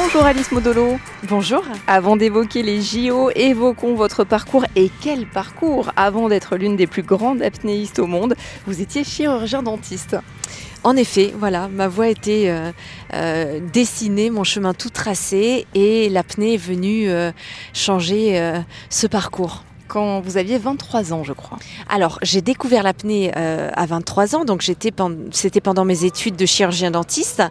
Bonjour Alice Modolo. Bonjour. Avant d'évoquer les JO, évoquons votre parcours. Et quel parcours Avant d'être l'une des plus grandes apnéistes au monde, vous étiez chirurgien dentiste. En effet, voilà, ma voie était euh, euh, dessinée, mon chemin tout tracé, et l'apnée est venue euh, changer ce parcours. Quand vous aviez 23 ans, je crois. Alors, j'ai découvert l'apnée euh, à 23 ans, donc j'étais c'était pendant mes études de chirurgien dentiste.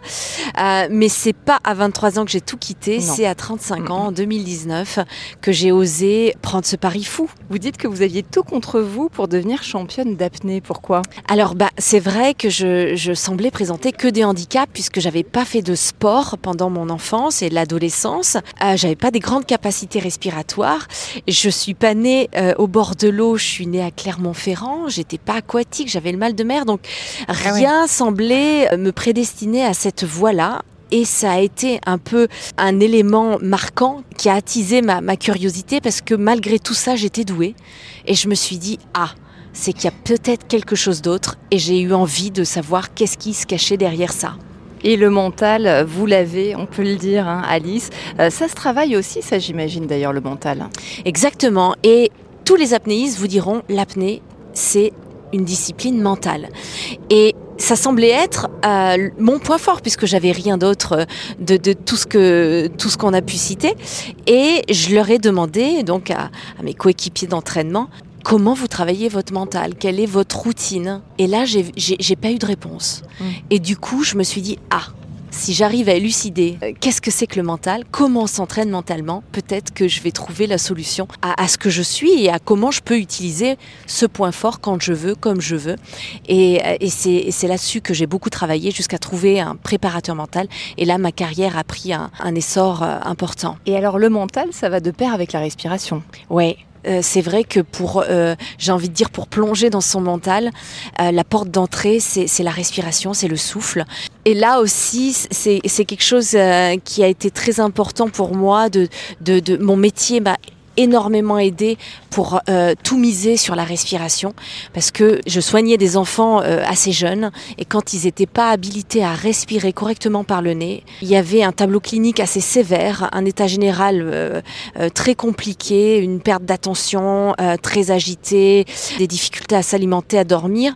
Euh, mais c'est pas à 23 ans que j'ai tout quitté, c'est à 35 ans, en 2019, que j'ai osé prendre ce pari fou. Vous dites que vous aviez tout contre vous pour devenir championne d'apnée. Pourquoi? Alors bah c'est vrai que je, je semblais présenter que des handicaps puisque j'avais pas fait de sport pendant mon enfance et l'adolescence. Euh, j'avais pas des grandes capacités respiratoires. Je suis pas née euh, au bord de l'eau. Je suis née à Clermont-Ferrand. J'étais pas aquatique. J'avais le mal de mer. Donc rien semblait me prédestiner à cette voie-là. Et ça a été un peu un élément marquant qui a attisé ma, ma curiosité parce que malgré tout ça, j'étais douée. Et je me suis dit, ah, c'est qu'il y a peut-être quelque chose d'autre et j'ai eu envie de savoir qu'est-ce qui se cachait derrière ça. Et le mental, vous l'avez, on peut le dire, hein, Alice. Euh, ça se travaille aussi, ça j'imagine d'ailleurs, le mental. Exactement. Et tous les apnéistes vous diront l'apnée, c'est une discipline mentale. Et ça semblait être euh, mon point fort puisque j'avais rien d'autre euh, de, tout ce qu'on a pu citer. Et je leur ai demandé donc à mes coéquipiers d'entraînement comment vous travaillez votre mental, quelle est votre routine? Et là, j'ai pas eu de réponse. Mm. Et du coup, je me suis dit ah. Si j'arrive à élucider euh, qu'est-ce que c'est que le mental, comment on s'entraîne mentalement, peut-être que je vais trouver la solution à, à ce que je suis et à comment je peux utiliser ce point fort quand je veux, comme je veux. Et, euh, et c'est là-dessus que j'ai beaucoup travaillé jusqu'à trouver un préparateur mental. Et là, ma carrière a pris un, un essor euh, important. Et alors le mental, ça va de pair avec la respiration? Ouais. Euh, c'est vrai que pour, euh, j'ai envie de dire, pour plonger dans son mental, euh, la porte d'entrée, c'est la respiration, c'est le souffle. Et là aussi, c'est quelque chose qui a été très important pour moi. De mon métier m'a énormément aidé pour euh, tout miser sur la respiration parce que je soignais des enfants euh, assez jeunes et quand ils n'étaient pas habilités à respirer correctement par le nez, il y avait un tableau clinique assez sévère, un état général euh, euh, très compliqué, une perte d'attention euh, très agitée, des difficultés à s'alimenter, à dormir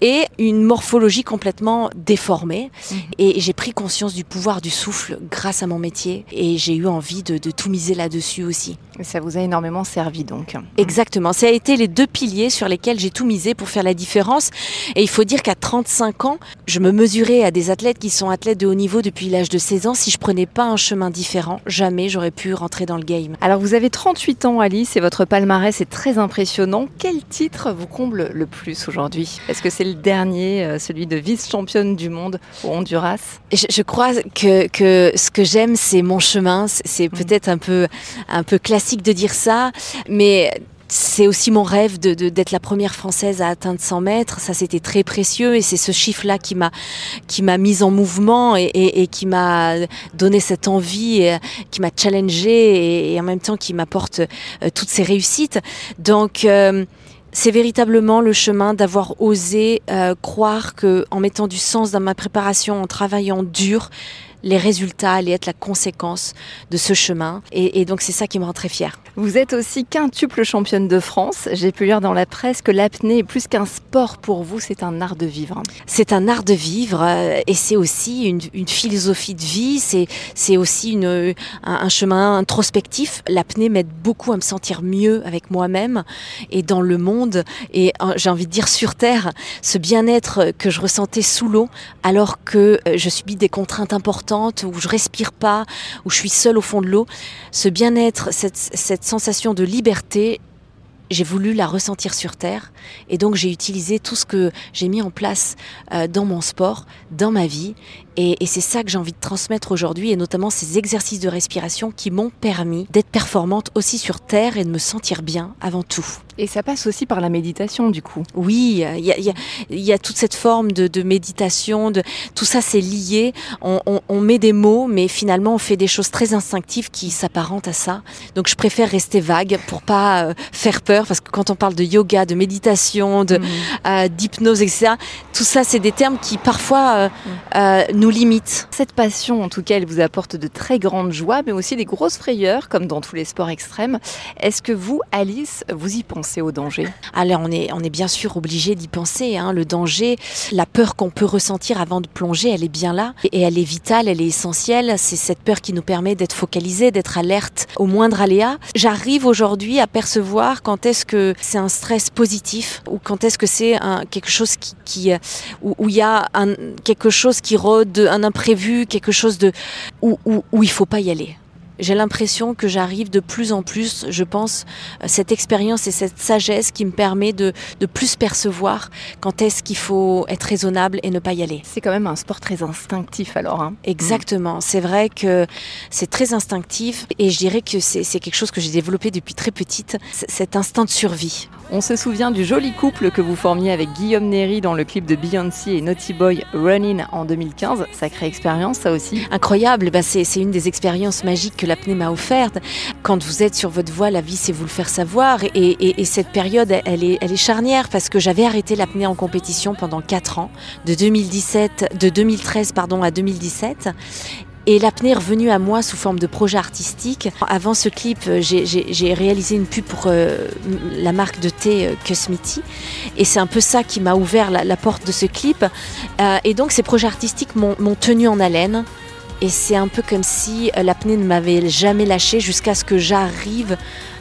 et une morphologie complètement déformée. Mhm. Et j'ai pris conscience du pouvoir du souffle grâce à mon métier et j'ai eu envie de, de tout miser là-dessus aussi. Et ça vous a énormément servi donc. Exactement, ça a été les deux piliers sur lesquels j'ai tout misé pour faire la différence. Et il faut dire qu'à 35 ans, je me mesurais à des athlètes qui sont athlètes de haut niveau depuis l'âge de 16 ans. Si je prenais pas un chemin différent, jamais j'aurais pu rentrer dans le game. Alors vous avez 38 ans Alice et votre palmarès est très impressionnant. Quel titre vous comble le plus aujourd'hui? Est-ce que c'est le dernier, euh, celui de vice-championne du monde au Honduras? Je, je crois que, que ce que j'aime, c'est mon chemin. C'est- C'est peut-être un peu, un peu classique de dire ça, mais c'est aussi mon rêve d'être la première française à atteindre 100 mètres. Ça, c'était très précieux et c'est ce chiffre-là qui m'a qui m'a mise en mouvement et, qui m'a donné cette envie, qui m'a challengée et, et en même temps qui m'apporte euh, toutes ces réussites. Donc euh, c'est véritablement le chemin d'avoir osé euh, croire que en mettant du sens dans ma préparation, en travaillant dur, les résultats allaient être la conséquence de ce chemin. Et, et donc c'est ça qui me rend très fière. Vous êtes aussi quintuple championne de France. J'ai pu lire dans la presse que l'apnée est plus qu'un sport pour vous, c'est un art de vivre. C'est un art de vivre euh, et c'est aussi une, une philosophie de vie, c'est aussi une, un, un chemin introspectif. L'apnée m'aide beaucoup à me sentir mieux avec moi-même et dans le monde et euh, j'ai envie de dire sur Terre, ce bien-être que je ressentais sous l'eau alors que euh, je subis des contraintes importantes, où je respire pas, où je suis seule au fond de l'eau. Ce bien-être, cette, cette sensation de liberté, j'ai voulu la ressentir sur Terre et donc j'ai utilisé tout ce que j'ai mis en place euh, dans mon sport, dans ma vie et, et c'est ça que j'ai envie de transmettre aujourd'hui et notamment ces exercices de respiration qui m'ont permis d'être performante aussi sur Terre et de me sentir bien avant tout. Et ça passe aussi par la méditation du coup. Oui, il y a, y a- y a toute cette forme de, de méditation, de, tout ça c'est lié. On, on- on met des mots, mais finalement on fait des choses très instinctives qui s'apparentent à ça. Donc je préfère rester vague pour pas euh, faire peur, parce que quand on parle de yoga, de méditation, de Mhm. euh, d'hypnose, etc., tout ça c'est des termes qui parfois euh, euh, nous limite. Cette passion, en tout cas, elle vous apporte de très grandes joies, mais aussi des grosses frayeurs, comme dans tous les sports extrêmes. Est-ce que vous, Alice, vous y pensez? Danger? Alors on est, on est bien sûr obligé d'y penser. Hein. Le danger, la peur qu'on peut ressentir avant de plonger, elle est bien là et elle est vitale, elle est essentielle. C'est cette peur qui nous permet d'être focalisé, d'être alerte au moindre aléa. J'arrive aujourd'hui à percevoir quand est-ce que c'est un stress positif ou quand est-ce que c'est quelque chose qui, où il y a quelque chose qui rôde, un imprévu, quelque chose de où, où, où il faut pas y aller j'ai l'impression que j'arrive de plus en plus, je pense, cette expérience et cette sagesse qui me permet de, de plus percevoir quand est-ce qu'il faut être raisonnable et ne pas y aller. C'est quand même un sport très instinctif alors. Hein. Exactement, c'est vrai que c'est très instinctif et je dirais que c'est quelque chose que j'ai développé depuis très petite, cet instinct de survie. On se souvient du joli couple que vous formiez avec Guillaume Néry dans le clip de Beyoncé et Naughty Boy Running en 2015. Sacrée expérience ça aussi. Incroyable, bah c'est une des expériences magiques l'apnée m'a offerte. Quand vous êtes sur votre voie, la vie, c'est vous le faire savoir. Et, cette période, elle est, charnière parce que j'avais arrêté l'apnée en compétition pendant 4 ans, de 2017, de 2013 pardon, à 2017. Et l'apnée est revenue à moi sous forme de projet artistique. Avant ce clip, j'ai réalisé une pub pour euh, la marque de thé euh, Et c'est un peu ça qui m'a ouvert la, porte de ce clip. Euh, et donc ces projets artistiques m'ont tenu en haleine. Et c'est un peu comme si euh, l'apnée ne m'avait jamais lâché jusqu'à ce que j'arrive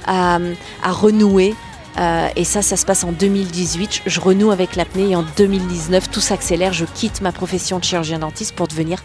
à, renouer. Euh, et ça, ça se passe en 2018. Je renoue avec l'apnée et en 2019, tout s'accélère. Je quitte ma profession de chirurgien dentiste pour devenir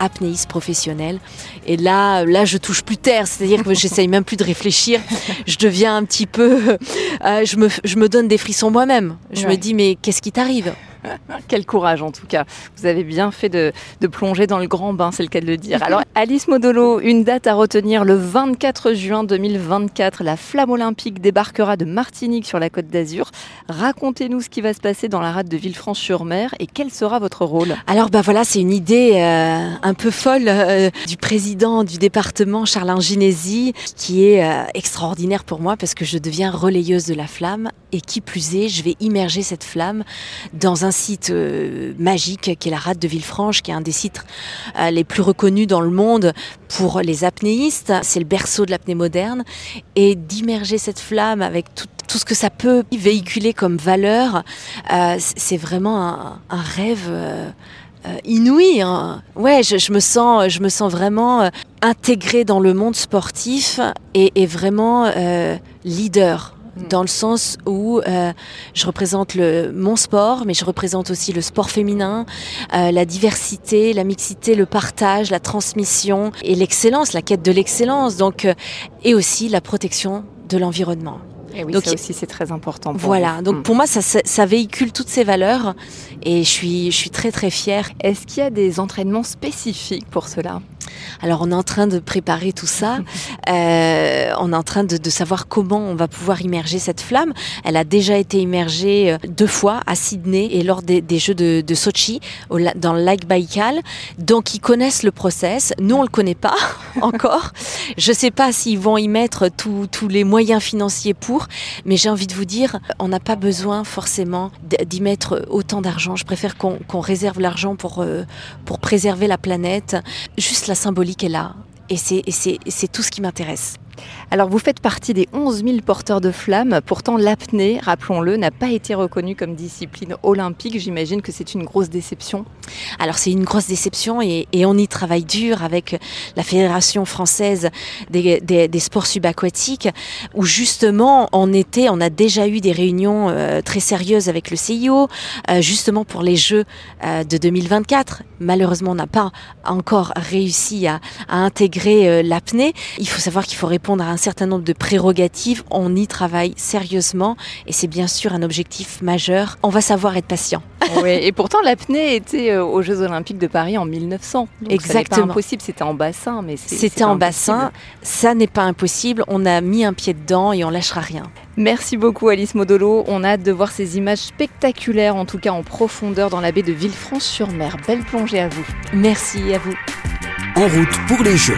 apnéiste professionnel. Et là, là, je touche plus terre, c'est-à-dire que j'essaye même plus de réfléchir. Je deviens un petit peu, euh, je, me, je me donne des frissons moi-même. Je me dis, mais qu'est-ce qui t'arrive? Quel courage en tout cas. Vous avez bien fait de, plonger dans le grand bain, c'est le cas de le dire. Alors Alice Modolo, une date à retenir, le 24 juin 2024, la flamme olympique débarquera de Martinique sur la côte d'Azur. Racontez-nous ce qui va se passer dans la rade de Villefranche-sur-Mer et quel sera votre rôle? Alors bah voilà, c'est une idée euh, un peu folle euh, du président du département, Charles Ginesi, qui est euh, extraordinaire pour moi parce que je deviens relayeuse de la flamme et qui plus est, je vais immerger cette flamme dans un un site euh, magique qui est la rade de Villefranche, qui est un des sites euh, les plus reconnus dans le monde pour les apnéistes. C'est le berceau de l'apnée moderne. Et d'immerger cette flamme avec tout, ce que ça peut véhiculer comme valeur, euh, c'est vraiment un, rêve. inouï. Hein. Ouais, je, me sens, je me sens vraiment intégrée dans le monde sportif et, et vraiment leader dans le sens où euh, je représente le, mon sport, mais je représente aussi le sport féminin, euh, la diversité, la mixité, le partage, la transmission et l'excellence, la quête de l'excellence, donc euh, et aussi la protection de l'environnement. Et oui, donc, ça aussi c'est très important. Pour voilà, donc mm. pour moi ça, ça, véhicule toutes ces valeurs et je suis, je suis très très fière. Est-ce qu'il y a des entraînements spécifiques pour cela? Alors on est en train de préparer tout ça. Euh, on est en train de, savoir comment on va pouvoir immerger cette flamme. Elle a déjà été immergée euh, deux fois à Sydney et lors des, Jeux de, Sochi dans le lac Baïkal. Donc ils connaissent le process. Nous on le connaît pas encore. Je sais pas s'ils vont y mettre tous les moyens financiers pour, mais j'ai envie de vous dire, on n'a pas besoin forcément d'y mettre autant d'argent. Je préfère qu'on réserve l'argent pour euh, pour préserver la planète. Juste la symbolique est là. Et c'est tout ce qui m'intéresse. Alors vous faites partie des 11 000 porteurs de flammes, pourtant l'apnée, rappelons-le, n'a pas été reconnue comme discipline olympique. J'imagine que c'est une grosse déception. Alors c'est une grosse déception et, on y travaille dur avec la Fédération française des, sports subaquatiques où justement en été on a déjà eu des réunions euh, très sérieuses avec le CIO euh, justement pour les Jeux euh, de 2024. Malheureusement on n'a pas encore réussi à, à intégrer l'apnée. Il faut savoir qu'il faut répondre à un certain nombre de prérogatives. On y travaille sérieusement et c'est bien sûr un objectif majeur. On va savoir être patient. Oui, et pourtant l'apnée était euh, aux Jeux Olympiques de Paris en 1900. Exactement. Pas impossible, c'était en bassin, mais c'était en bassin. Ça n'est pas impossible. On a mis un pied dedans et on lâchera rien. Merci beaucoup Alice Modolo. On a hâte de voir ces images spectaculaires, en tout cas en profondeur dans la baie de Villefranche-sur-Mer. Belle plongée à vous. Merci à vous. En route pour les Jeux.